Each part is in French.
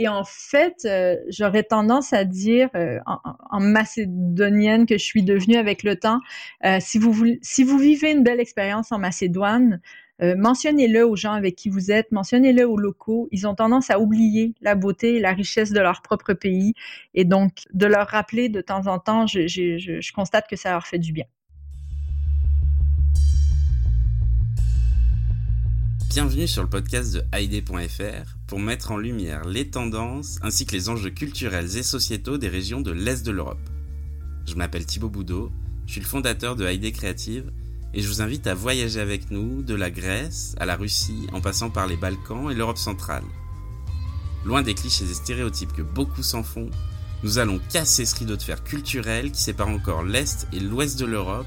Et en fait, euh, j'aurais tendance à dire, euh, en, macédonienne que je suis devenue avec le temps, euh, si, vous, vivez une belle expérience en Macédoine, mentionnez-le aux gens avec qui vous êtes, mentionnez-le aux locaux. Ils ont tendance à oublier la beauté et la richesse de leur propre pays. Et donc, de leur rappeler de temps en temps, je constate que ça leur fait du bien. Bienvenue sur le podcast de Haïdé.fr pour mettre en lumière les tendances ainsi que les enjeux culturels et sociétaux des régions de l'Est de l'Europe. Je m'appelle Thibaut Boudot, je suis le fondateur de Haïdé Créative et je vous invite à voyager avec nous de la Grèce à la Russie en passant par les Balkans et l'Europe centrale. Loin des clichés et stéréotypes que beaucoup s'en font, nous allons casser ce rideau de fer culturel qui sépare encore l'Est et l'Ouest de l'Europe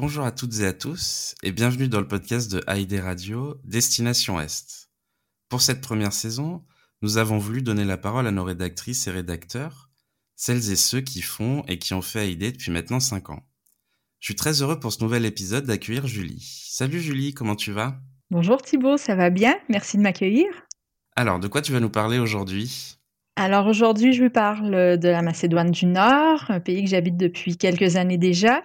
Bonjour à toutes et à tous et bienvenue dans le podcast de AID Radio Destination Est. Pour cette première saison, nous avons voulu donner la parole à nos rédactrices et rédacteurs, celles et ceux qui font et qui ont fait AID depuis maintenant 5 ans. Je suis très heureux pour ce nouvel épisode d'accueillir Julie. Salut Julie, comment tu vas? Bonjour Thibault, ça va bien? Merci de m'accueillir. Alors, de quoi tu vas nous parler aujourd'hui? Alors aujourd'hui, je vous parle de la Macédoine du Nord, un pays que j'habite depuis quelques années déjà,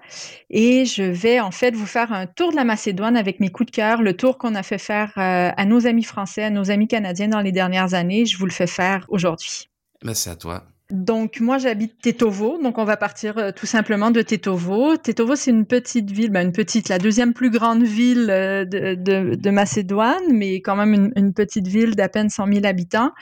et je vais en fait vous faire un tour de la Macédoine avec mes coups de cœur, le tour qu'on a fait faire euh, à nos amis français, à nos amis canadiens dans les dernières années. Je vous le fais faire aujourd'hui. Ben, c'est à toi. Donc moi j'habite Tetovo, donc on va partir euh, tout simplement de Tetovo. Tetovo c'est une petite ville, ben, une petite, la deuxième plus grande ville euh, de, de, de, Macédoine, mais quand même une, petite ville d'à peine 100 000 habitants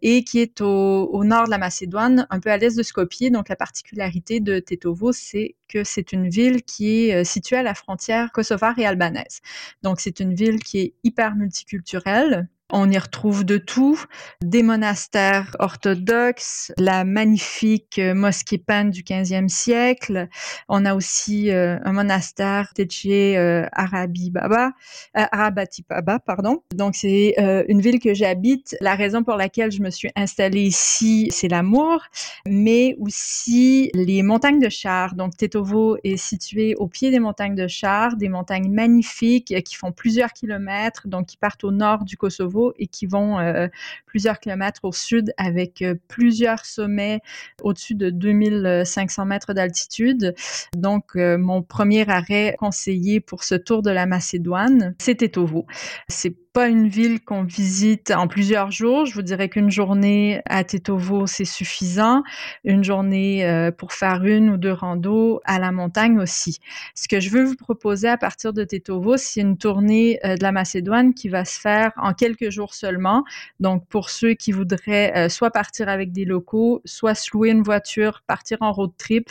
et qui est au, au, nord de la Macédoine, un peu à l'est de Skopje. Donc la particularité de Tetovo c'est que c'est une ville qui est euh, située à la frontière kosovare et albanaise. Donc c'est une ville qui est hyper multiculturelle on y retrouve de tout, des monastères orthodoxes, la magnifique euh, mosquée Pan du 15e siècle. On a aussi euh, un monastère Teche euh, Arabi Baba, euh, Arabati Baba, pardon. Donc c'est une ville que j'habite. La raison pour laquelle je me suis installée ici, c'est l'amour, mais aussi les montagnes de Char. Donc Tetovo est situé au pied des montagnes de Char, des montagnes magnifiques qui font plusieurs kilomètres, donc qui partent au nord du Kosovo et qui vont euh, plusieurs kilomètres au sud avec euh, plusieurs sommets au-dessus de 2500 mètres d'altitude. Donc, euh, mon premier arrêt conseillé pour ce tour de la Macédoine, c'était Tovo. C'est une ville qu'on visite en plusieurs jours. Je vous dirais qu'une journée à Tetovo, c'est suffisant. Une journée euh, pour faire une ou deux randos à la montagne aussi. Ce que je veux vous proposer à partir de Tetovo, c'est une tournée euh, de la Macédoine qui va se faire en quelques jours seulement. Donc, pour ceux qui voudraient euh, soit partir avec des locaux, soit se louer une voiture, partir en road trip.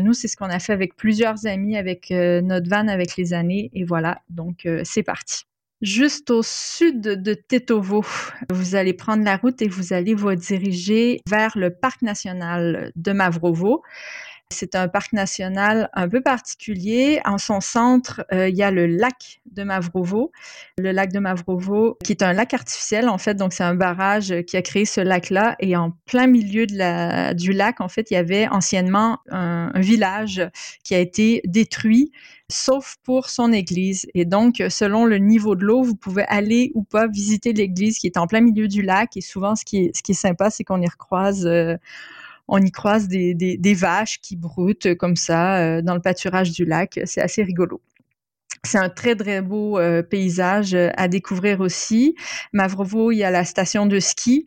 nous, c'est ce qu'on a fait avec plusieurs amis, avec notre van avec les années. Et voilà, donc c'est parti juste au sud de Tetovo. Vous allez prendre la route et vous allez vous diriger vers le parc national de Mavrovo. C'est un parc national un peu particulier. En son centre, euh, il y a le lac de Mavrovo. Le lac de Mavrovo, qui est un lac artificiel, en fait. Donc, c'est un barrage qui a créé ce lac-là. Et en plein milieu du lac, en fait, il y avait anciennement un, village qui a été détruit sauf pour son église. Et donc, selon le niveau de l'eau, vous pouvez aller ou pas visiter l'église qui est en plein milieu du lac. Et souvent, ce qui est, ce qui est sympa, c'est qu'on y recroise euh, on y croise des, vaches qui broutent comme ça euh, dans le pâturage du lac. C'est assez rigolo. C'est un très très beau euh, paysage euh, à découvrir aussi. Mavrovo, il y a la station de ski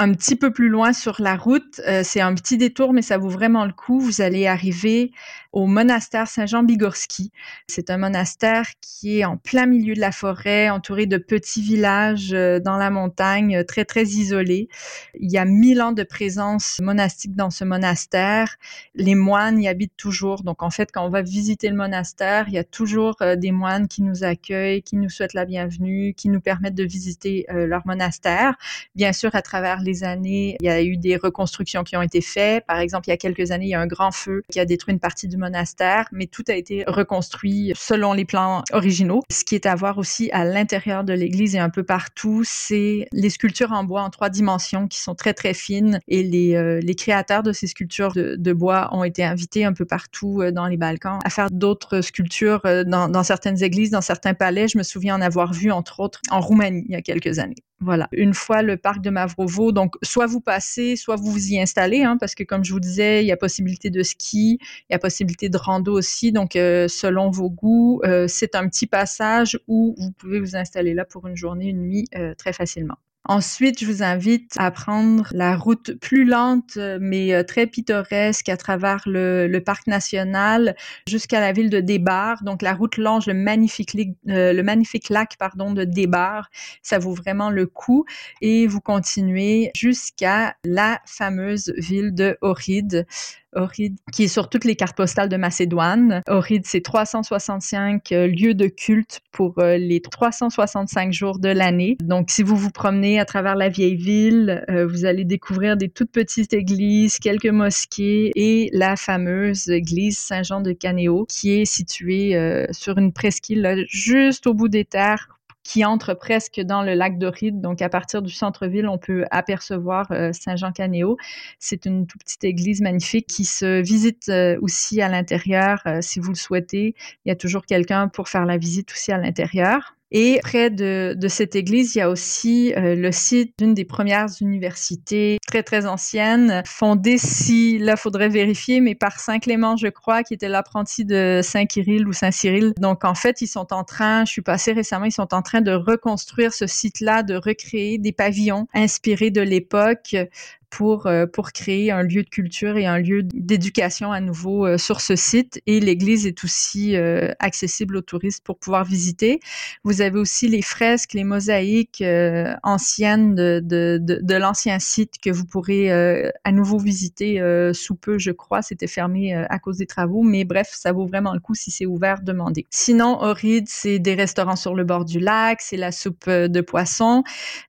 un petit peu plus loin sur la route, euh, c'est un petit détour, mais ça vaut vraiment le coup. Vous allez arriver au monastère Saint-Jean-Bigorski. C'est un monastère qui est en plein milieu de la forêt, entouré de petits villages euh, dans la montagne, très, très isolés. Il y a mille ans de présence monastique dans ce monastère. Les moines y habitent toujours. Donc, en fait, quand on va visiter le monastère, il y a toujours euh, des moines qui nous accueillent, qui nous souhaitent la bienvenue, qui nous permettent de visiter leur monastère. Bien sûr, à travers années, il y a eu des reconstructions qui ont été faites. Par exemple, il y a quelques années, il y a un grand feu qui a détruit une partie du monastère, mais tout a été reconstruit selon les plans originaux. Ce qui est à voir aussi à l'intérieur de l'église et un peu partout, c'est les sculptures en bois en trois dimensions qui sont très très fines et les, euh, créateurs de ces sculptures de, de, bois ont été invités un peu partout euh, dans les Balkans à faire d'autres sculptures euh, dans, dans certaines églises, dans certains palais. Je me souviens en avoir vu entre autres en Roumanie il y a quelques années. Voilà. Une fois le parc de Mavrovo, donc soit vous passez, soit vous vous y installez, hein, parce que comme je vous disais, il y a possibilité de ski, il y a possibilité de rando aussi. Donc euh, selon vos goûts, euh, c'est un petit passage où vous pouvez vous installer là pour une journée, une nuit euh, très facilement. Ensuite, je vous invite à prendre la route plus lente, mais euh, très pittoresque à travers le, parc national jusqu'à la ville de Débar. Donc, la route longe le magnifique, euh, lac pardon, de Débar. Ça vaut vraiment le coup. Et vous continuez jusqu'à la fameuse ville de Ohrid. Ohrid, qui est sur toutes les cartes postales de Macédoine. Ohrid, c'est 365 euh, lieux de culte pour euh, les 365 jours de l'année. Donc, si vous vous promenez à travers la vieille ville, euh, vous allez découvrir des toutes petites églises, quelques mosquées et la fameuse église Saint-Jean de Canéo, qui est située sur une presqu'île juste au bout des terres qui entre presque dans le lac d'Oride. Donc, à partir du centre-ville, on peut apercevoir euh, Saint-Jean-Canéo. C'est une toute petite église magnifique qui se visite euh, aussi à l'intérieur euh, si vous le souhaitez. Il y a toujours quelqu'un pour faire la visite aussi à l'intérieur. Et près de, de, cette église, il y a aussi euh, le site d'une des premières universités très, très anciennes, fondée, si, là, faudrait vérifier, mais par Saint Clément, je crois, qui était l'apprenti de Saint Kirill ou Saint Cyril. Donc, en fait, ils sont en train, je suis passée récemment, ils sont en train de reconstruire ce site-là, de recréer des pavillons inspirés de l'époque pour, euh, pour créer un lieu de culture et un lieu d'éducation à nouveau euh, sur ce site. Et l'église est aussi euh, accessible aux touristes pour pouvoir visiter. Vous avez aussi les fresques, les mosaïques anciennes de, de, de, de l'ancien site que vous pourrez à nouveau visiter sous peu, je crois. C'était fermé à cause des travaux, mais bref, ça vaut vraiment le coup si c'est ouvert, demandez. Sinon, Oride, c'est des restaurants sur le bord du lac, c'est la soupe de poisson.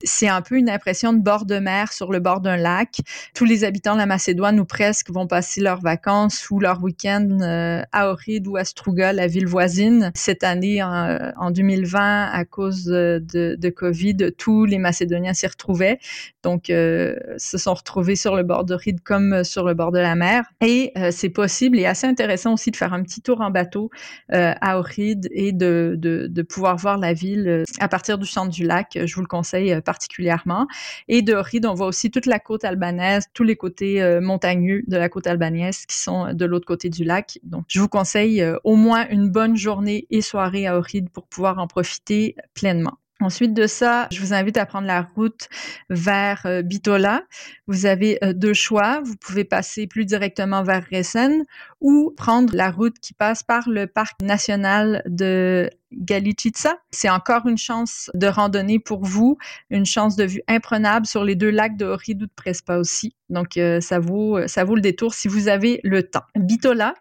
C'est un peu une impression de bord de mer sur le bord d'un lac tous les habitants de la Macédoine ou presque vont passer leurs vacances ou leur week-end euh, à Ohrid ou à Struga, la ville voisine. Cette année, en, 2020, à cause de, de, Covid, tous les Macédoniens s'y retrouvaient. Donc, euh, se sont retrouvés sur le bord d'Ohrid comme sur le bord de la mer. Et euh, c'est possible et assez intéressant aussi de faire un petit tour en bateau à Ohrid et de, de, de, pouvoir voir la ville à partir du centre du lac. Je vous le conseille particulièrement. Et de Ohrid, on voit aussi toute la côte albanaise tous les côtés euh, montagneux de la côte albanaise qui sont de l'autre côté du lac. Donc, je vous conseille euh, au moins une bonne journée et soirée à Ohrid pour pouvoir en profiter pleinement. Ensuite de ça, je vous invite à prendre la route vers euh, Bitola. Vous avez euh, deux choix. Vous pouvez passer plus directement vers Resen ou prendre la route qui passe par le parc national de Galichitsa. C'est encore une chance de randonnée pour vous, une chance de vue imprenable sur les deux lacs de Ohrid ou de Prespa aussi. Donc, euh, ça vaut, ça vaut le détour si vous avez le temps. Bitola,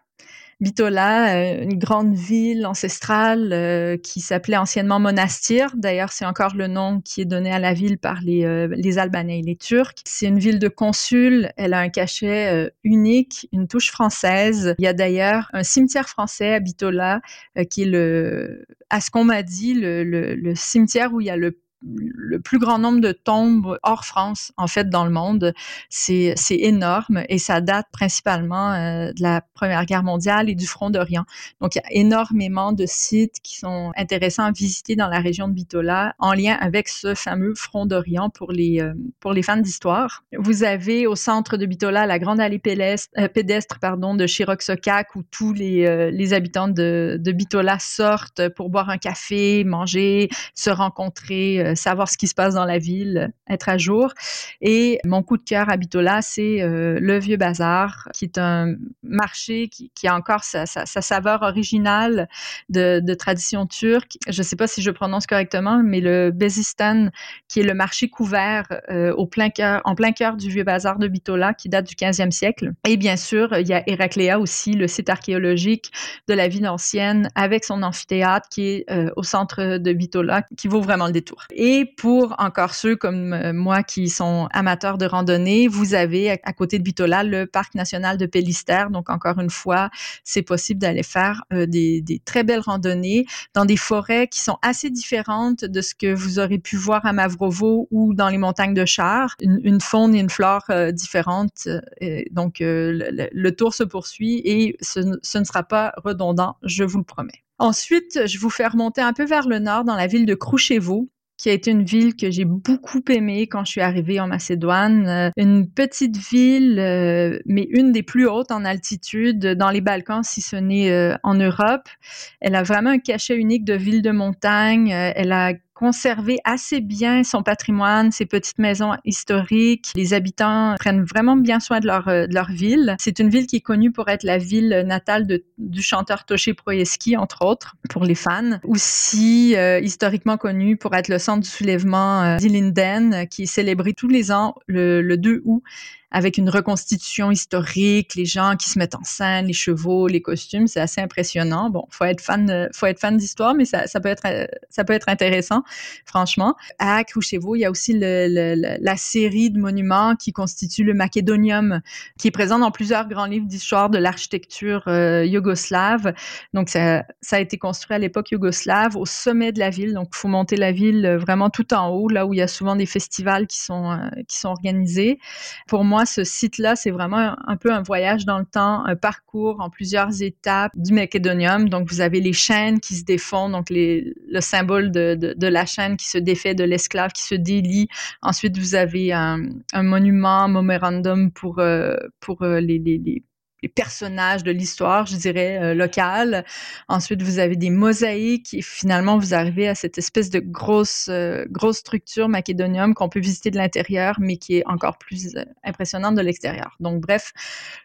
Bitola, euh, une grande ville ancestrale euh, qui s'appelait anciennement Monastir. D'ailleurs, c'est encore le nom qui est donné à la ville par les, euh, les Albanais et les Turcs. C'est une ville de consul. Elle a un cachet unique, une touche française. Il y a d'ailleurs un cimetière français à Bitola qui est le, à ce qu'on m'a dit, le, le, le cimetière où il y a le le plus grand nombre de tombes hors France, en fait, dans le monde. C'est, énorme et ça date principalement euh, de la Première Guerre mondiale et du Front d'Orient. Donc, il y a énormément de sites qui sont intéressants à visiter dans la région de Bitola en lien avec ce fameux Front d'Orient pour les, euh, pour les fans d'histoire. Vous avez au centre de Bitola la grande allée pédestre, euh, pédestre pardon, de Chiroxocac où tous les, les habitants de Bitola sortent pour boire un café, manger, se rencontrer savoir ce qui se passe dans la ville, être à jour. Et mon coup de cœur à Bitola, c'est euh, le Vieux Bazar, qui est un marché qui, a encore sa, sa, sa saveur originale de, de, tradition turque. Je ne sais pas si je prononce correctement, mais le Bezistan, qui est le marché couvert euh, au plein cœur, en plein cœur du Vieux Bazar de Bitola, qui date du 15e siècle. Et bien sûr, il y a Héracléa aussi, le site archéologique de la ville ancienne, avec son amphithéâtre qui est euh, au centre de Bitola, qui vaut vraiment le détour. Et pour encore ceux comme euh, moi qui sont amateurs de randonnée, vous avez à, côté de Bitola le parc national de Pellister. Donc encore une fois, c'est possible d'aller faire euh, des, très belles randonnées dans des forêts qui sont assez différentes de ce que vous aurez pu voir à Mavrovo ou dans les montagnes de Char. Une, une faune et une flore euh, différentes. donc le, tour se poursuit et ce, ne sera pas redondant, je vous le promets. Ensuite, je vous fais remonter un peu vers le nord dans la ville de Kruševo qui a été une ville que j'ai beaucoup aimée quand je suis arrivée en Macédoine. Euh, une petite ville, euh, mais une des plus hautes en altitude dans les Balkans, si ce n'est euh, en Europe. Elle a vraiment un cachet unique de ville de montagne. Elle a conserver assez bien son patrimoine, ses petites maisons historiques. Les habitants prennent vraiment bien soin de leur, euh, de leur ville. C'est une ville qui est connue pour être la ville natale du chanteur Toché Proyeski, entre autres, pour les fans. Aussi euh, historiquement connue pour être le centre du soulèvement euh, d'Ilinden, qui est célébré tous les ans le, le 2 août avec une reconstitution historique, les gens qui se mettent en scène, les chevaux, les costumes, c'est assez impressionnant. Bon, faut être fan, faut être fan d'histoire, mais ça, peut être, ça peut être intéressant, franchement. À Kruševo, il y a aussi la série de monuments qui constitue le Macédonium, qui est présent dans plusieurs grands livres d'histoire de l'architecture euh, yougoslave. Donc, ça, a été construit à l'époque yougoslave au sommet de la ville. Donc, faut monter la ville vraiment tout en haut, là où il y a souvent des festivals qui sont, euh, qui sont organisés. Pour moi, ce site-là, c'est vraiment un, peu un voyage dans le temps, un parcours en plusieurs étapes du Macédonium. Donc, vous avez les chaînes qui se défont, donc le symbole de, la chaîne qui se défait, de l'esclave qui se délie. Ensuite, vous avez un, un monument, un memorandum pour, euh, euh, les, les les personnages de l'histoire, je dirais, euh, locale. Ensuite, vous avez des mosaïques et finalement, vous arrivez à cette espèce de grosse, euh, grosse structure macédonium qu'on peut visiter de l'intérieur, mais qui est encore plus euh, impressionnante de l'extérieur. Donc, bref,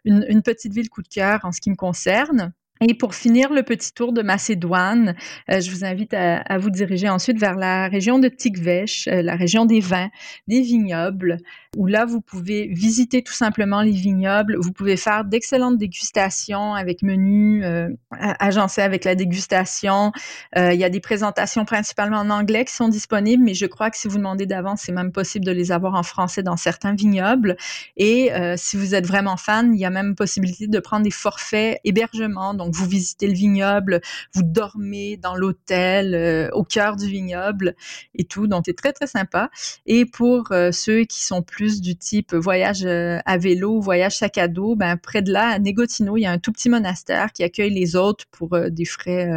une, petite ville coup de cœur en ce qui me concerne. Et pour finir le petit tour de Macédoine, euh, je vous invite à, vous diriger ensuite vers la région de Tikvesh, la région des vins, des vignobles, où là, vous pouvez visiter tout simplement les vignobles. Vous pouvez faire d'excellentes dégustations avec menus euh, agencés avec la dégustation. Euh, il y a des présentations principalement en anglais qui sont disponibles, mais je crois que si vous demandez d'avance, c'est même possible de les avoir en français dans certains vignobles. Et euh, si vous êtes vraiment fan, il y a même possibilité de prendre des forfaits hébergement. Donc, vous visitez le vignoble, vous dormez dans l'hôtel euh, au cœur du vignoble et tout. Donc, c'est très, très sympa. Et pour ceux qui sont plus du type voyage euh, à vélo, voyage sac à dos, ben, près de là, à Negotino, il y a un tout petit monastère qui accueille les autres pour des frais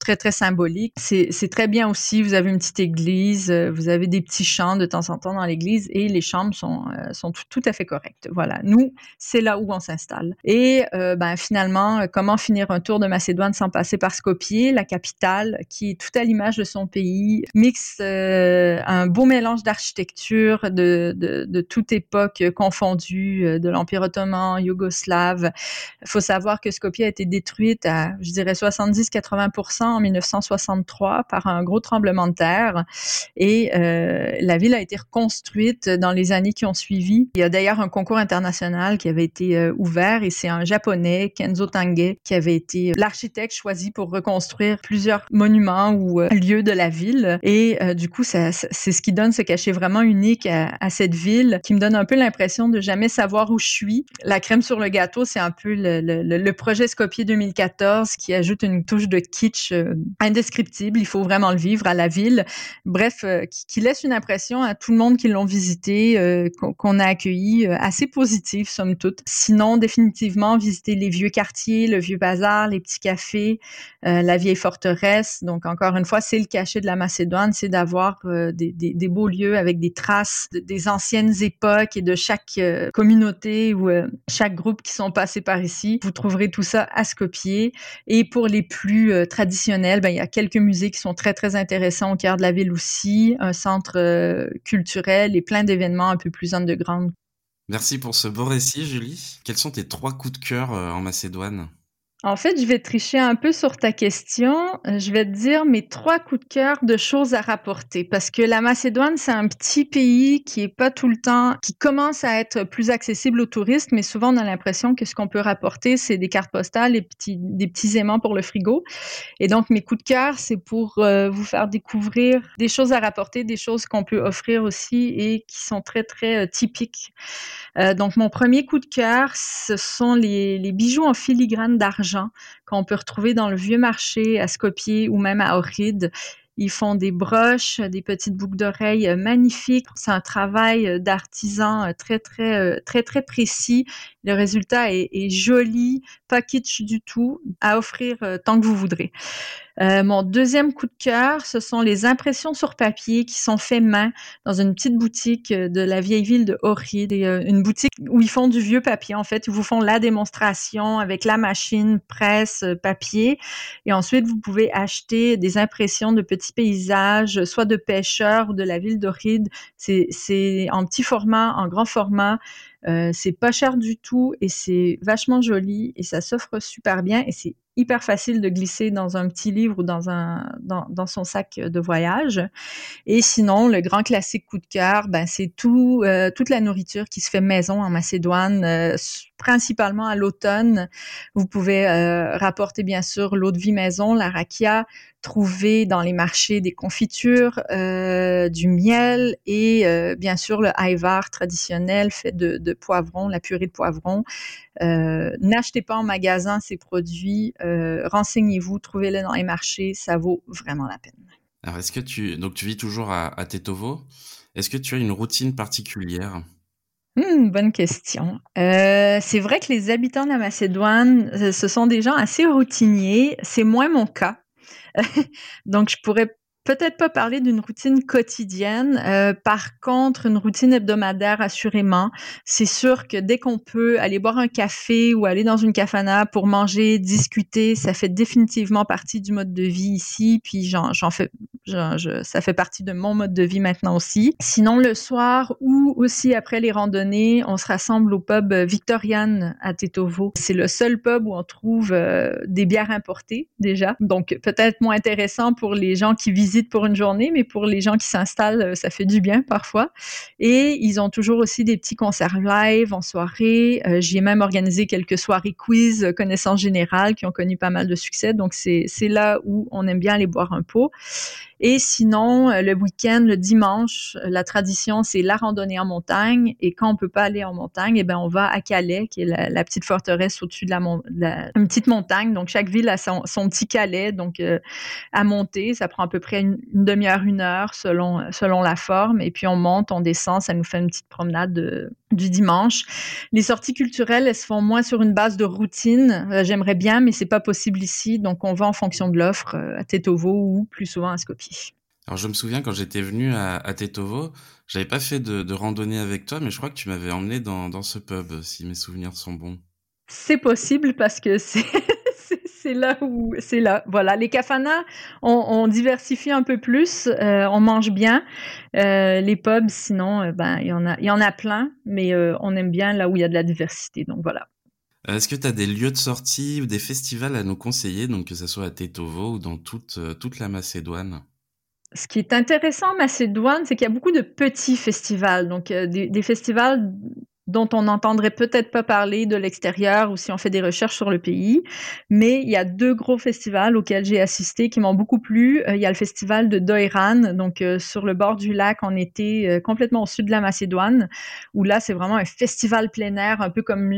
très, très symbolique. C'est très bien aussi. Vous avez une petite église, euh, vous avez des petits chants de temps en temps dans l'église et les chambres sont, euh, sont tout, à fait correctes. Voilà. Nous, c'est là où on s'installe. Et euh, ben, finalement, comment finir un tour de Macédoine sans passer par Skopje, la capitale, qui est tout à l'image de son pays, mixe un beau mélange d'architecture de, de, toute époque confondue, de l'Empire ottoman, yougoslave. Il faut savoir que Skopje a été détruite à, je dirais, 70-80% en 1963 par un gros tremblement de terre et euh, la ville a été reconstruite dans les années qui ont suivi. Il y a d'ailleurs un concours international qui avait été euh, ouvert et c'est un japonais, Kenzo Tange, qui avait été l'architecte choisi pour reconstruire plusieurs monuments ou euh, lieux de la ville et euh, du coup c'est ce qui donne ce cachet vraiment unique à, cette ville qui me donne un peu l'impression de jamais savoir où je suis. La crème sur le gâteau, c'est un peu le, le, projet Skopje 2014 qui ajoute une touche de kitsch euh, indescriptible. Il faut vraiment le vivre à la ville. Bref, euh, qui, laisse une impression à tout le monde qui l'ont visité, euh, qu'on a accueilli assez positive, somme toute. Sinon, définitivement, visiter les vieux quartiers, le vieux bazars, les petits cafés, la vieille forteresse. Donc encore une fois, c'est le cachet de la Macédoine, c'est d'avoir des, des, beaux lieux avec des traces des anciennes époques et de chaque communauté ou chaque groupe qui sont passés par ici. Vous trouverez tout ça à Skopje. Et pour les plus traditionnels, ben, il y a quelques musées qui sont très très intéressants au cœur de la ville aussi, un centre culturel et plein d'événements un peu plus underground. Merci pour ce beau récit, Julie. Quels sont tes trois coups de cœur euh, en Macédoine? En fait, je vais tricher un peu sur ta question. Euh, je vais te dire mes trois coups de cœur de choses à rapporter parce que la Macédoine, c'est un petit pays qui est pas tout le temps, qui commence à être plus accessible aux touristes, mais souvent on a l'impression que ce qu'on peut rapporter, c'est des cartes postales, petits, des petits aimants pour le frigo. Et donc, mes coups de cœur, c'est pour euh, vous faire découvrir des choses à rapporter, des choses qu'on peut offrir aussi et qui sont très, très euh, typiques. donc, mon premier coup de cœur, ce sont les bijoux en filigrane d'argent qu'on peut retrouver dans le vieux marché à Skopje ou même à Ohrid. Ils font des broches, des petites boucles d'oreilles euh, magnifiques. C'est un travail euh, d'artisan euh, très, très, très, très précis. Le résultat est, est joli, pas kitsch du tout, à offrir tant que vous voudrez. Euh, mon deuxième coup de cœur, ce sont les impressions sur papier qui sont faites main dans une petite boutique euh, de la vieille ville de Ohrid, euh, une boutique où ils font du vieux papier. En fait, ils vous font la démonstration avec la machine presse papier, et ensuite vous pouvez acheter des impressions de petits paysages, soit de pêcheurs ou de la ville d'Ohrid. C'est en petit format, en grand format. Euh, c'est pas cher du tout et c'est vachement joli et ça s'offre super bien et c'est hyper facile de glisser dans un petit livre ou dans un dans, dans, son sac de voyage. Et sinon, le grand classique coup de cœur, ben c'est tout euh, toute la nourriture qui se fait maison en Macédoine, euh, principalement à l'automne. Vous pouvez euh, rapporter bien sûr l'eau de vie maison, la rakia, trouver dans les marchés des confitures, du miel et bien sûr le aivar traditionnel fait de, de poivrons, la purée de poivrons. N'achetez pas en magasin ces produits euh, renseignez-vous, trouvez-les dans les marchés, ça vaut vraiment la peine. Alors, est-ce que tu, donc tu vis toujours à, à Tetovo, est-ce que tu as une routine particulière? Hmm, bonne question. Euh, c'est vrai que les habitants de la Macédoine, euh, ce sont des gens assez routiniers. C'est moins mon cas. Donc, je pourrais peut-être pas parler d'une routine quotidienne. Euh, par contre, une routine hebdomadaire, assurément. C'est sûr que dès qu'on peut aller boire un café ou aller dans une cafana pour manger, discuter, ça fait définitivement partie du mode de vie ici. Puis j'en, fais, ça fait partie de mon mode de vie maintenant aussi. Sinon, le soir ou aussi après les randonnées, on se rassemble au pub Victorian à Tetovo. C'est le seul pub où on trouve euh, des bières importées déjà. Donc peut-être moins intéressant pour les gens qui visitent pour une journée, mais pour les gens qui s'installent, euh, ça fait du bien parfois. Et ils ont toujours aussi des petits concerts live en soirée. Euh, J'y ai même organisé quelques soirées quiz, euh, connaissances générales, qui ont connu pas mal de succès. Donc, c'est là où on aime bien aller boire un pot. Et sinon, euh, le week-end, le dimanche, la tradition, c'est la randonnée en montagne. Et quand on peut pas aller en montagne, eh ben, on va à Calais, qui est la, petite forteresse au-dessus de la, une petite montagne. Donc, chaque ville a son, petit Calais. Donc, à monter, ça prend à peu près une, demi-heure, une heure selon, selon la forme. Et puis, on monte, on descend, ça nous fait une petite promenade de, du dimanche. Les sorties culturelles, elles se font moins sur une base de routine. J'aimerais bien, mais c'est pas possible ici. Donc, on va en fonction de l'offre à Tetovo ou plus souvent à Skopje. Alors je me souviens quand j'étais venu à, à Tetovo, j'avais pas fait de, randonnée avec toi, mais je crois que tu m'avais emmené dans, ce pub, si mes souvenirs sont bons. C'est possible parce que c'est c'est là où c'est là. Voilà, les kafanas, on, diversifie un peu plus, euh, on mange bien. Euh, les pubs, sinon, euh, ben il y en a, il y en a plein, mais on aime bien là où il y a de la diversité. Donc voilà. Est-ce que tu as des lieux de sortie ou des festivals à nous conseiller, donc que ce soit à Tetovo ou dans toute, toute la Macédoine? Ce qui est intéressant en Macédoine, c'est qu'il y a beaucoup de petits festivals, donc euh, des, festivals dont on n'entendrait peut-être pas parler de l'extérieur ou si on fait des recherches sur le pays. Mais il y a deux gros festivals auxquels j'ai assisté qui m'ont beaucoup plu. Euh, il y a le festival de Doiran, donc euh, sur le bord du lac on était euh, complètement au sud de la Macédoine, où là c'est vraiment un festival plein air, un peu comme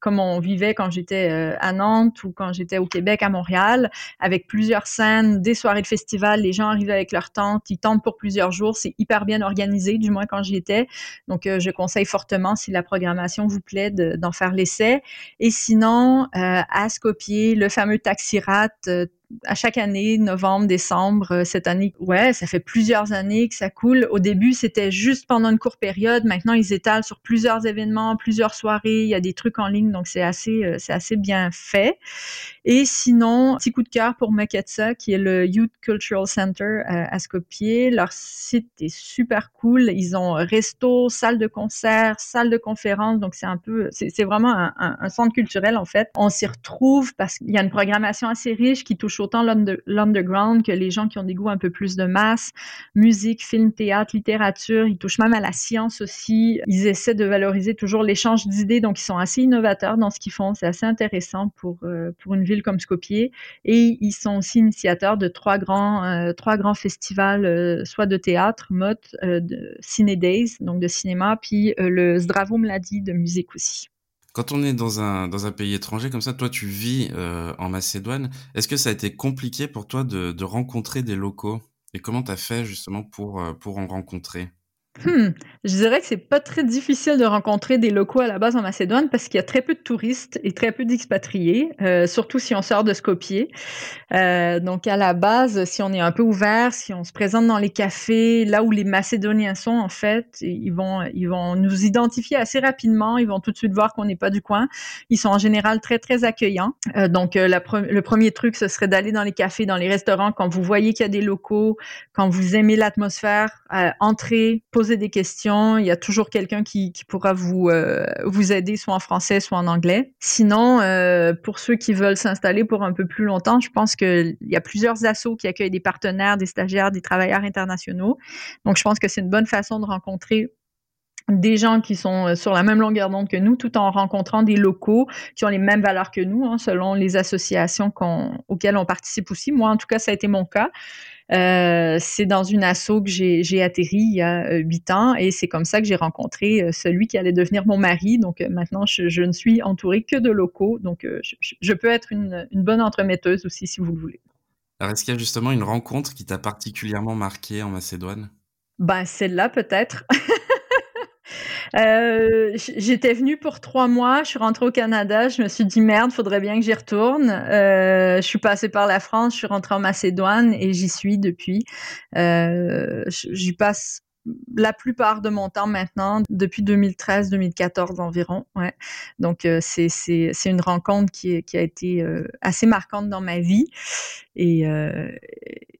comme on vivait quand j'étais à Nantes ou quand j'étais au Québec à Montréal, avec plusieurs scènes, des soirées de festival, les gens arrivent avec leurs tentes, ils tentent pour plusieurs jours, c'est hyper bien organisé, du moins quand j'y étais. Donc je conseille fortement si la programmation vous plaît, d'en faire l'essai. Et sinon, à Skopje, le fameux Taxirat, à chaque année, novembre, décembre, euh, cette année, ouais, ça fait plusieurs années que ça coule. Au début, c'était juste pendant une courte période. Maintenant, ils étalent sur plusieurs événements, plusieurs soirées. Il y a des trucs en ligne, donc c'est assez, euh, c'est assez bien fait. Et sinon, petit coup de cœur pour Maketsa, qui est le Youth Cultural Center euh, à Skopje. Leur site est super cool. Ils ont resto, salle de concert, salle de conférence. Donc c'est un peu, c'est vraiment un centre culturel en fait. On s'y retrouve parce qu'il y a une programmation assez riche qui touche autant l'underground que les gens qui ont des goûts un peu plus de masse, musique, film, théâtre, littérature. Ils touchent même à la science aussi. Ils essaient de valoriser toujours l'échange d'idées, donc ils sont assez innovateurs dans ce qu'ils font. C'est assez intéressant pour euh, pour une ville comme Skopje. Et ils sont aussi initiateurs de trois grands euh, trois grands festivals, euh, soit de théâtre, mode, de Ciné Days, donc de cinéma, puis le Zdravo Mladi de musique aussi. Quand on est dans un, dans un pays étranger comme ça, toi tu vis euh, en Macédoine, est-ce que ça a été compliqué pour toi de, de rencontrer des locaux? Et comment tu as fait justement pour, euh, pour en rencontrer? Hmm. Je dirais que c'est pas très difficile de rencontrer des locaux à la base en Macédoine parce qu'il y a très peu de touristes et très peu d'expatriés, euh, surtout si on sort de Skopje. Euh, donc à la base, si on est un peu ouvert, si on se présente dans les cafés, là où les Macédoniens sont en fait, ils vont ils vont nous identifier assez rapidement. Ils vont tout de suite voir qu'on n'est pas du coin. Ils sont en général très très accueillants. Euh, donc la le premier truc, ce serait d'aller dans les cafés, dans les restaurants quand vous voyez qu'il y a des locaux, quand vous aimez l'atmosphère, entrer, des questions. Il y a toujours quelqu'un qui, pourra vous, euh, vous aider, soit en français, soit en anglais. Sinon, euh, pour ceux qui veulent s'installer pour un peu plus longtemps, je pense qu'il y a plusieurs assos qui accueillent des partenaires, des stagiaires, des travailleurs internationaux. Donc, je pense que c'est une bonne façon de rencontrer des gens qui sont euh, sur la même longueur d'onde que nous, tout en rencontrant des locaux qui ont les mêmes valeurs que nous, hein, selon les associations auxquelles on participe aussi. Moi, en tout cas, ça a été mon cas. Euh, c'est dans une asso que j'ai atterri il y a euh, huit ans et c'est comme ça que j'ai rencontré euh, celui qui allait devenir mon mari. Donc maintenant, je, ne suis entourée que de locaux. Donc je, peux être une, une, bonne entremetteuse aussi si vous le voulez. Alors est-ce qu'il y a justement une rencontre qui t'a particulièrement marqué en Macédoine? Ben celle-là peut-être. Euh, j'étais venue pour trois mois, je suis rentrée au Canada, je me suis dit merde, faudrait bien que j'y retourne. Euh, je suis passée par la France, je suis rentrée en Macédoine et j'y suis depuis. Euh, j'y passe la plupart de mon temps maintenant, depuis 2013-2014 environ. Ouais. Donc, euh, c'est, une rencontre qui, qui a été euh, assez marquante dans ma vie. Et, euh,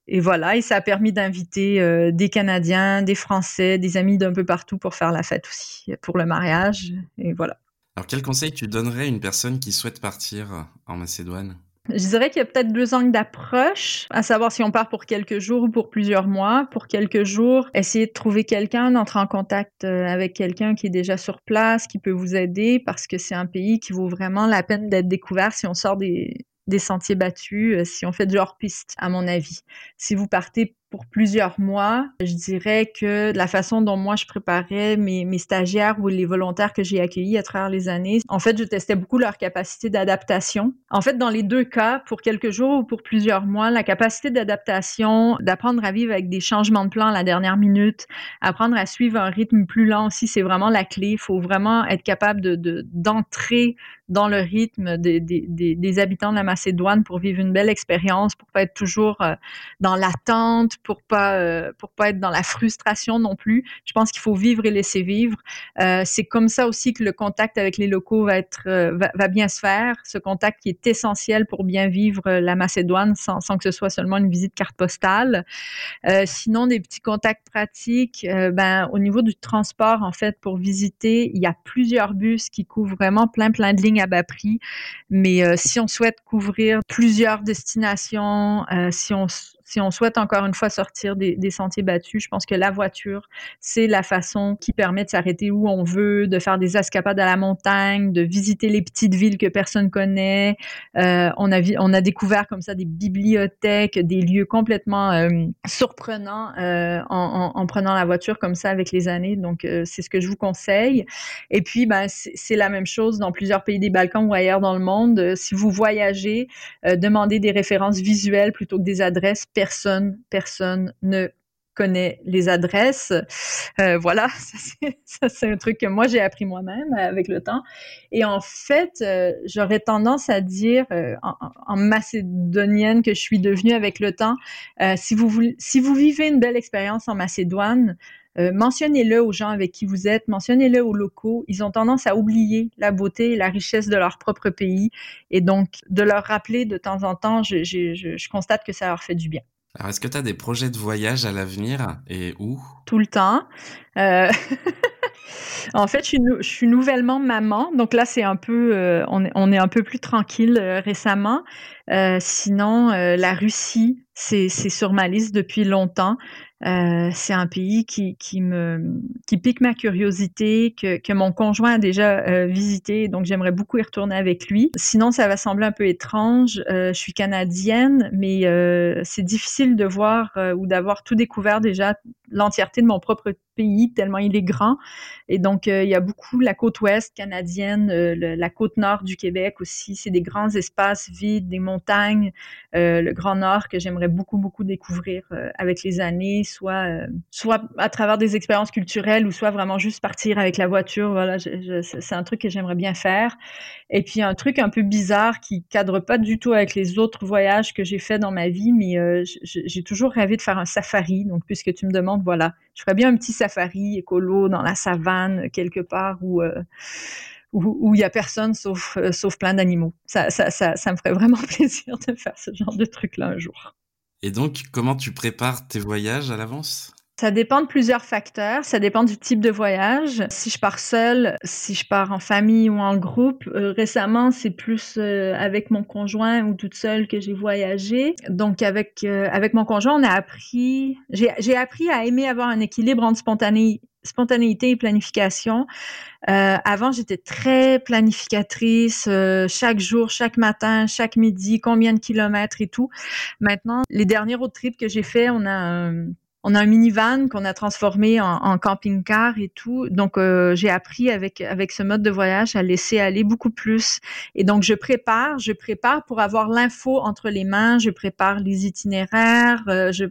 et voilà, et ça a permis d'inviter des Canadiens, des Français, des amis d'un peu partout pour faire la fête aussi, pour le mariage. Et voilà. Alors, quel conseil tu donnerais à une personne qui souhaite partir en Macédoine? Je dirais qu'il y a peut-être deux angles d'approche, à savoir si on part pour quelques jours ou pour plusieurs mois. Pour quelques jours, essayer de trouver quelqu'un, d'entrer en contact euh, avec quelqu'un qui est déjà sur place, qui peut vous aider, parce que c'est un pays qui vaut vraiment la peine d'être découvert si on sort des, sentiers battus, euh, si on fait du hors-piste, à mon avis. Si vous partez pour plusieurs mois. Je dirais que la façon dont moi je préparais mes, stagiaires ou les volontaires que j'ai accueillis à travers les années, en fait, je testais beaucoup leur capacité d'adaptation. En fait, dans les deux cas, pour quelques jours ou pour plusieurs mois, la capacité d'adaptation, d'apprendre à vivre avec des changements de plan à la dernière minute, apprendre à suivre un rythme plus lent aussi, c'est vraiment la clé. Il faut vraiment être capable de d'entrer dans le rythme des, habitants de la Macédoine pour vivre une belle expérience, pour pas être toujours euh, dans l'attente, pour pas euh, pour pas être dans la frustration non plus. Je pense qu'il faut vivre et laisser vivre. Euh, c'est comme ça aussi que le contact avec les locaux va être va, bien se faire. Ce contact qui est essentiel pour bien vivre la Macédoine sans, sans que ce soit seulement une visite carte postale. sinon des petits contacts pratiques. ben au niveau du transport en fait pour visiter, il y a plusieurs bus qui couvrent vraiment plein plein de lignes à bas prix. Mais si on souhaite couvrir plusieurs destinations, si on si on souhaite encore une fois sortir des, sentiers battus, je pense que la voiture, c'est la façon qui permet de s'arrêter où on veut, de faire des escapades à la montagne, de visiter les petites villes que personne connaît. Euh, on, a, on a découvert comme ça des bibliothèques, des lieux complètement euh, surprenants euh, en, prenant la voiture comme ça avec les années. Donc, c'est ce que je vous conseille. Et puis, ben, c'est la même chose dans plusieurs pays des Balkans ou ailleurs dans le monde. Si vous voyagez, demandez des références visuelles plutôt que des adresses personne, personne ne connaît les adresses. Euh, voilà, c'est un truc que moi j'ai appris moi-même avec le temps. Et en fait, euh, j'aurais tendance à dire euh, en, macédonienne que je suis devenue avec le temps, si vous si vous vivez une belle expérience en Macédoine, euh, mentionnez-le aux gens avec qui vous êtes, mentionnez-le aux locaux. Ils ont tendance à oublier la beauté et la richesse de leur propre pays. Et donc, de leur rappeler de temps en temps, je, constate que ça leur fait du bien. Alors, est-ce que tu as des projets de voyage à l'avenir et où? Tout le temps. Euh, en fait, je suis, nouvellement maman, donc là, c'est un peu, euh, on, est, un peu plus tranquille récemment. Sinon, la Russie, c'est sur ma liste depuis longtemps. Euh, c'est un pays qui, pique ma curiosité, que, mon conjoint a déjà euh, visité, donc j'aimerais beaucoup y retourner avec lui. Sinon, ça va sembler un peu étrange. Euh, je suis canadienne, mais c'est difficile de voir ou d'avoir tout découvert déjà l'entièreté de mon propre pays tellement il est grand. Et donc, il y a beaucoup la côte ouest canadienne, la côte nord du Québec aussi. C'est des grands espaces vides, des montagnes, le Grand Nord que j'aimerais beaucoup, beaucoup découvrir avec les années soit euh, soit à travers des expériences culturelles ou soit vraiment juste partir avec la voiture. Voilà, c'est un truc que j'aimerais bien faire. Et puis un truc un peu bizarre qui cadre pas du tout avec les autres voyages que j'ai fait dans ma vie, mais euh, j'ai toujours rêvé de faire un safari. Donc puisque tu me demandes, voilà, je ferais bien un petit safari écolo dans la savane quelque part euh, où il y a personne sauf sauf plein d'animaux. Ça, ça, ça, ça me ferait vraiment plaisir de faire ce genre de truc là un jour. Et donc, comment tu prépares tes voyages à l'avance? Ça dépend de plusieurs facteurs. Ça dépend du type de voyage. Si je pars seule, si je pars en famille ou en groupe, euh, récemment, c'est plus euh, avec mon conjoint ou toute seule que j'ai voyagé. Donc, avec, euh, avec mon conjoint, on a appris, j'ai appris à aimer avoir un équilibre entre spontané, spontanéité et planification. Euh, avant, j'étais très planificatrice, euh, chaque jour, chaque matin, chaque midi, combien de kilomètres et tout. Maintenant, les derniers road trips que j'ai fait, on a un, on a un minivan qu'on a transformé en, camping-car et tout. Donc, euh, j'ai appris avec avec ce mode de voyage à laisser aller beaucoup plus. Et donc, je prépare, je prépare pour avoir l'info entre les mains. Je prépare les itinéraires, euh, je,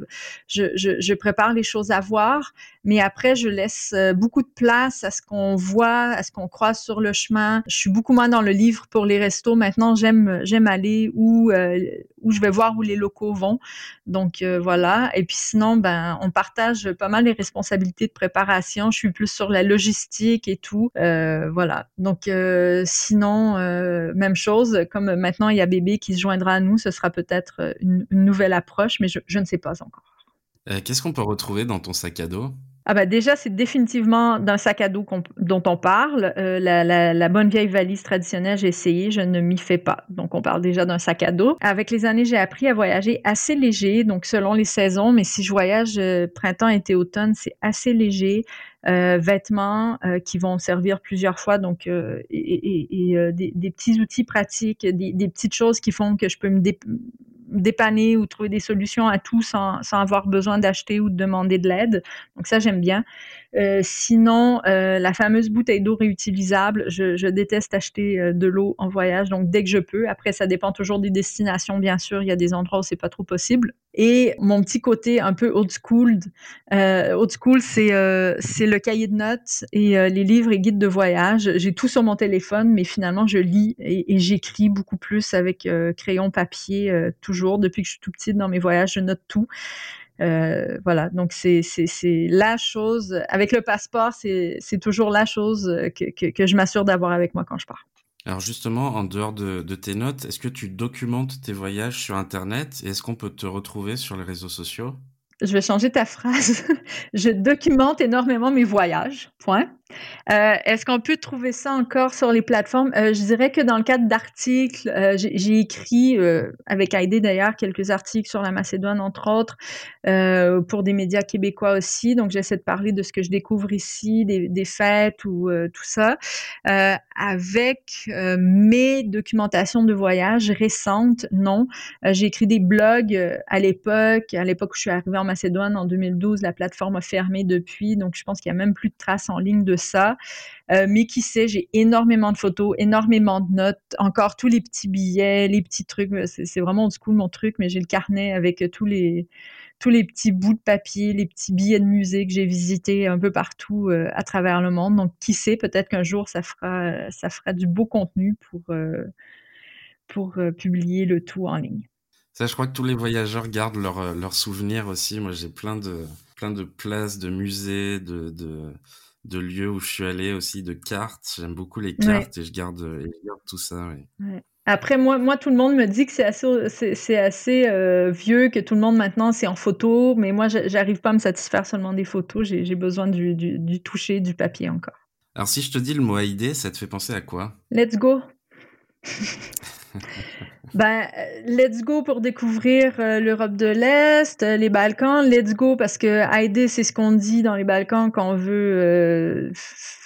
je, je, je, prépare les choses à voir. Mais après, je laisse euh, beaucoup de place à ce qu'on voit, à ce qu'on croise sur le chemin. Je suis beaucoup moins dans le livre pour les restos. Maintenant, j'aime j'aime aller où où je vais voir où les locaux vont. Donc voilà. Et puis sinon, ben on partage pas mal les responsabilités de préparation. Je suis plus sur la logistique et tout. Euh, voilà. Donc, euh, sinon, euh, même chose. Comme maintenant, il y a bébé qui se joindra à nous, ce sera peut-être une, nouvelle approche, mais je ne sais pas encore. Qu'est-ce qu'on peut retrouver dans ton sac à dos? Ah bah déjà, c'est définitivement d'un sac à dos dont on parle. Euh, la, bonne vieille valise traditionnelle, j'ai essayé, je ne m'y fais pas. Donc, on parle déjà d'un sac à dos. Avec les années, j'ai appris à voyager assez léger, donc selon les saisons. Mais si je voyage euh, printemps, été, automne, c'est assez léger. Euh, vêtements qui vont servir plusieurs fois, donc et, des, petits outils pratiques, des, des, petites choses qui font que je peux me dépanner ou trouver des solutions à tout sans, sans avoir besoin d'acheter ou de demander de l'aide. Donc ça, j'aime bien. Euh, sinon, euh, la fameuse bouteille d'eau réutilisable, je, je, déteste acheter euh, de l'eau en voyage, donc dès que je peux. Après, ça dépend toujours des destinations, bien sûr. Il y a des endroits où c'est pas trop possible. Et mon petit côté un peu old school, euh, old school, c'est euh, le cahier de notes et les livres et guides de voyage. J'ai tout sur mon téléphone, mais finalement, je lis et, et j'écris beaucoup plus avec crayon papier toujours. Depuis que je suis tout petite dans mes voyages, je note tout. Euh, voilà, donc c'est la chose. Avec le passeport, c'est toujours la chose que, que, je m'assure d'avoir avec moi quand je pars. Alors justement, en dehors de, de tes notes, est-ce que tu documentes tes voyages sur Internet et est-ce qu'on peut te retrouver sur les réseaux sociaux? Je vais changer ta phrase. je documente énormément mes voyages, point. Euh, est-ce qu'on peut trouver ça encore sur les plateformes? Euh, je dirais que dans le cadre d'articles, euh, j'ai écrit, avec Heidi d'ailleurs, quelques articles sur la Macédoine, entre autres, pour des médias québécois aussi. Donc, j'essaie de parler de ce que je découvre ici, des, des fêtes ou tout ça. avec mes documentations de voyage récentes, non. j'ai écrit des blogs à l'époque. À l'époque où je suis arrivée en Macédoine, en 2012, la plateforme a fermé depuis. Donc, je pense qu'il y a même plus de traces en ligne de ça. Euh, mais qui sait, j'ai énormément de photos, énormément de notes, encore tous les petits billets, les petits trucs. C'est vraiment du school mon truc, mais j'ai le carnet avec tous les tous les petits bouts de papier, les petits billets de musée que j'ai visités un peu partout euh, à travers le monde. Donc, qui sait, peut-être qu'un jour, ça fera, ça fera du beau contenu pour, euh, pour publier le tout en ligne. Ça, je crois que tous les voyageurs gardent leurs souvenirs aussi. Moi, j'ai plein de, plein de places, de musées, de de lieux où je suis allé aussi, de cartes. J'aime beaucoup les cartes et, je garde, tout ça. Après, moi, moi, tout le monde me dit que c'est assez, c'est, assez euh, vieux, que tout le monde maintenant c'est en photo, mais moi, j'arrive pas à me satisfaire seulement des photos. J'ai, besoin du, du, toucher, du papier encore. Alors, si je te dis le mot AID, ça te fait penser à quoi? Let's go. Ben, let's go pour découvrir euh, l'Europe de l'Est, euh, les Balkans. Let's go parce que aider, c'est ce qu'on dit dans les Balkans quand on veut euh,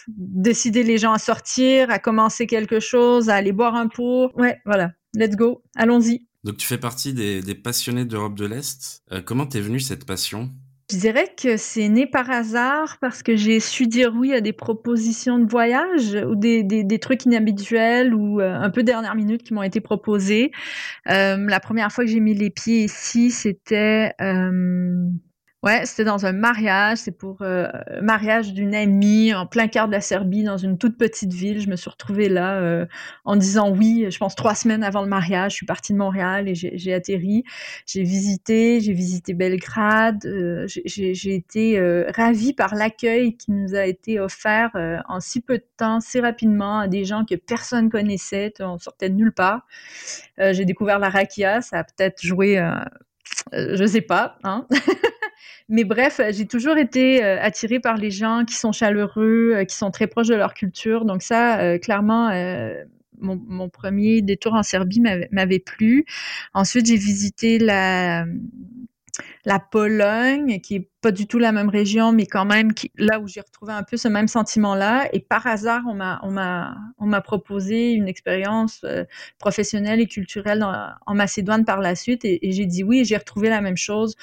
décider les gens à sortir, à commencer quelque chose, à aller boire un pot. Ouais, voilà. Let's go. Allons-y. Donc, tu fais partie des, des passionnés d'Europe de l'Est. comment t'es venue cette passion? Je dirais que c'est né par hasard parce que j'ai su dire oui à des propositions de voyage ou des, trucs inhabituels ou euh, un peu dernière minute qui m'ont été proposés. Euh, la première fois que j'ai mis les pieds ici, c'était euh, Ouais, c'était dans un mariage. C'est pour euh, mariage d'une amie en plein cœur de la Serbie, dans une toute petite ville. Je me suis retrouvée là euh, en disant oui. Je pense trois semaines avant le mariage, je suis partie de Montréal et j'ai atterri. J'ai visité, j'ai visité Belgrade. Euh, j'ai été euh, ravie par l'accueil qui nous a été offert en si peu de temps, si rapidement, à des gens que personne connaissait. On sortait de nulle part. j'ai découvert la rakia. Ça a peut-être joué, je sais pas. Hein Mais bref, j'ai toujours été euh, attirée par les gens qui sont chaleureux, euh, qui sont très proches de leur culture. Donc ça, euh, clairement, mon, premier détour en Serbie m'avait plu. Ensuite, j'ai visité la la Pologne, qui est pas du tout la même région, mais quand même là où j'ai retrouvé un peu ce même sentiment-là. Et par hasard, on m'a, proposé une expérience euh, professionnelle et culturelle en Macédoine par la suite, et, j'ai dit oui. J'ai retrouvé la même chose,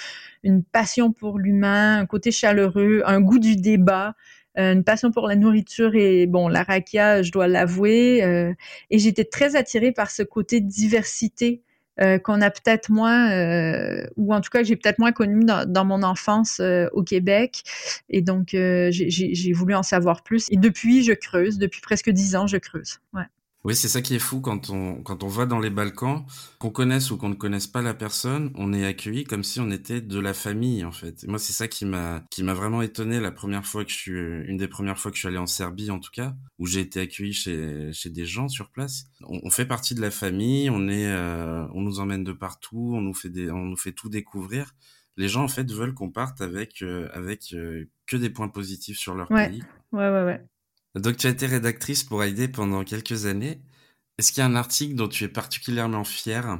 une passion pour l'humain, un côté chaleureux, un goût du débat. Euh, une passion pour la nourriture et bon la je dois l'avouer euh, et j'étais très attirée par ce côté diversité euh, qu'on a peut-être moins, euh, ou en tout cas que j'ai peut-être moins connu dans, mon enfance euh, au Québec. Et donc, j'ai voulu en savoir plus. Et depuis, je creuse. Depuis presque dix ans, je creuse. Ouais. Oui, c'est ça qui est fou quand on, quand on va dans les Balkans, qu'on connaisse ou qu'on ne connaisse pas la personne, on est accueilli comme si on était de la famille, en fait. Et moi, c'est ça qui m'a, qui m'a vraiment étonné la première fois que je suis, une des premières fois que je suis allé en Serbie, en tout cas, où j'ai été accueilli chez, chez des gens sur place. On, fait partie de la famille, on est, euh, on nous emmène de partout, on nous fait des, on nous fait tout découvrir. Les gens, en fait, veulent qu'on parte avec, euh, avec euh, que des points positifs sur leur pays. Ouais, ouais, ouais. Donc tu as été rédactrice pour ID pendant quelques années. Est-ce qu'il y a un article dont tu es particulièrement fière?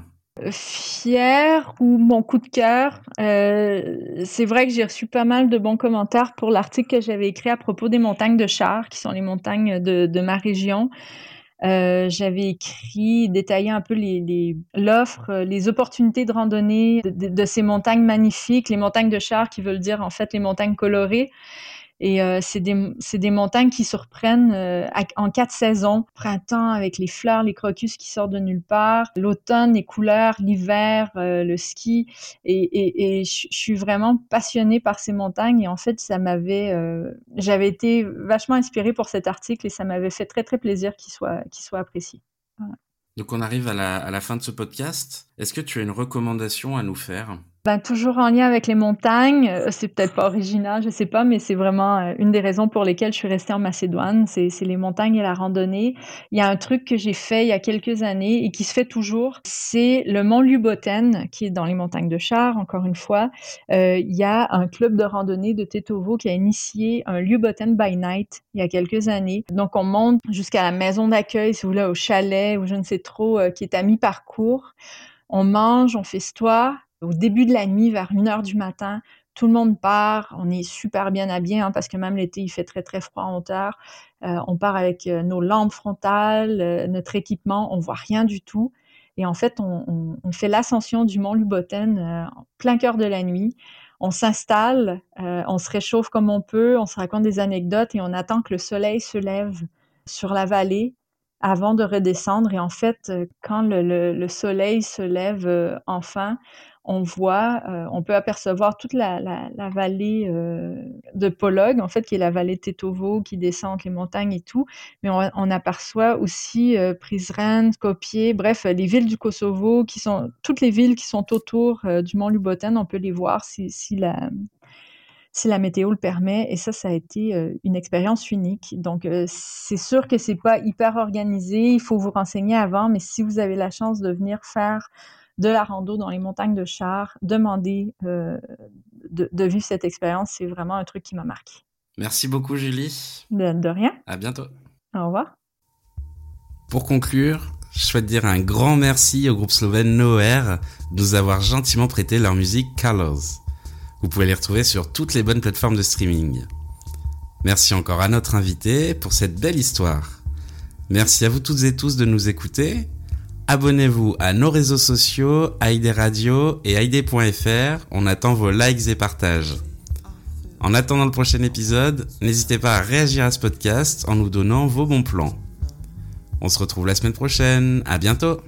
Fière ou mon coup de cœur? Euh, C'est vrai que j'ai reçu pas mal de bons commentaires pour l'article que j'avais écrit à propos des montagnes de Char, qui sont les montagnes de, ma région. Euh, j'avais écrit, détaillé un peu l'offre, les, les, opportunités de randonnée de, de, ces montagnes magnifiques, les montagnes de Char qui veulent dire en fait les montagnes colorées. Et euh, c'est des, des, montagnes qui surprennent euh, en quatre saisons. Printemps avec les fleurs, les crocus qui sortent de nulle part. L'automne, les couleurs, l'hiver, euh, le ski. Et, et, et je suis vraiment passionnée par ces montagnes. Et en fait, ça m'avait... J'avais été vachement inspirée pour cet article et ça m'avait fait très, très plaisir qu'il soit, qu'il soit apprécié. Donc on arrive à la, à la fin de ce podcast. Est-ce que tu as une recommandation à nous faire? Ben, toujours en lien avec les montagnes. Euh, c'est peut-être pas original, je sais pas, mais c'est vraiment euh, une des raisons pour lesquelles je suis restée en Macédoine. C'est les montagnes et la randonnée. Il y a un truc que j'ai fait il y a quelques années et qui se fait toujours. C'est le mont Luboten, qui est dans les montagnes de Char, encore une fois. Euh, il y a un club de randonnée de Tetovo qui a initié un Luboten by Night il y a quelques années. Donc, on monte jusqu'à la maison d'accueil, si vous voulez, au chalet ou je ne sais trop, qui est à mi-parcours. On mange, on festoie au début de la nuit, vers 1 heure du matin, tout le monde part, on est super bien habillé hein, parce que même l'été, il fait très très froid en hauteur. Euh, on part avec euh, nos lampes frontales, euh, notre équipement, on voit rien du tout. Et en fait, on, fait l'ascension du mont Luboten en plein cœur de la nuit. on s'installe, on se réchauffe comme on peut, on se raconte des anecdotes et on attend que le soleil se lève sur la vallée avant de redescendre. Et en fait, quand le, soleil se lève enfin, on voit, euh, on peut apercevoir toute la, vallée de Polog, en fait, qui est la vallée de Tetovo, qui descend les montagnes et tout. Mais on, aperçoit aussi Prizren, Skopje, bref, les villes du Kosovo, qui sont toutes les villes qui sont autour du mont Luboten. On peut les voir si, la si la météo le permet. Et ça, ça a été euh, une expérience unique. Donc, euh, c'est sûr que c'est pas hyper organisé. Il faut vous renseigner avant, mais si vous avez la chance de venir faire de la rando dans les montagnes de Char, demandez euh, de, vivre cette expérience. C'est vraiment un truc qui m'a marqué. Merci beaucoup, Julie. De, rien. À bientôt. Au revoir. Pour conclure, je souhaite dire un grand merci au groupe slovène Noer de nous avoir gentiment prêté leur musique Colors. Vous pouvez les retrouver sur toutes les bonnes plateformes de streaming. Merci encore à notre invité pour cette belle histoire. Merci à vous toutes et tous de nous écouter. Abonnez-vous à nos réseaux sociaux, ID Radio et ID.fr. On attend vos likes et partages. En attendant le prochain épisode, n'hésitez pas à réagir à ce podcast en nous donnant vos bons plans. On se retrouve la semaine prochaine. À bientôt!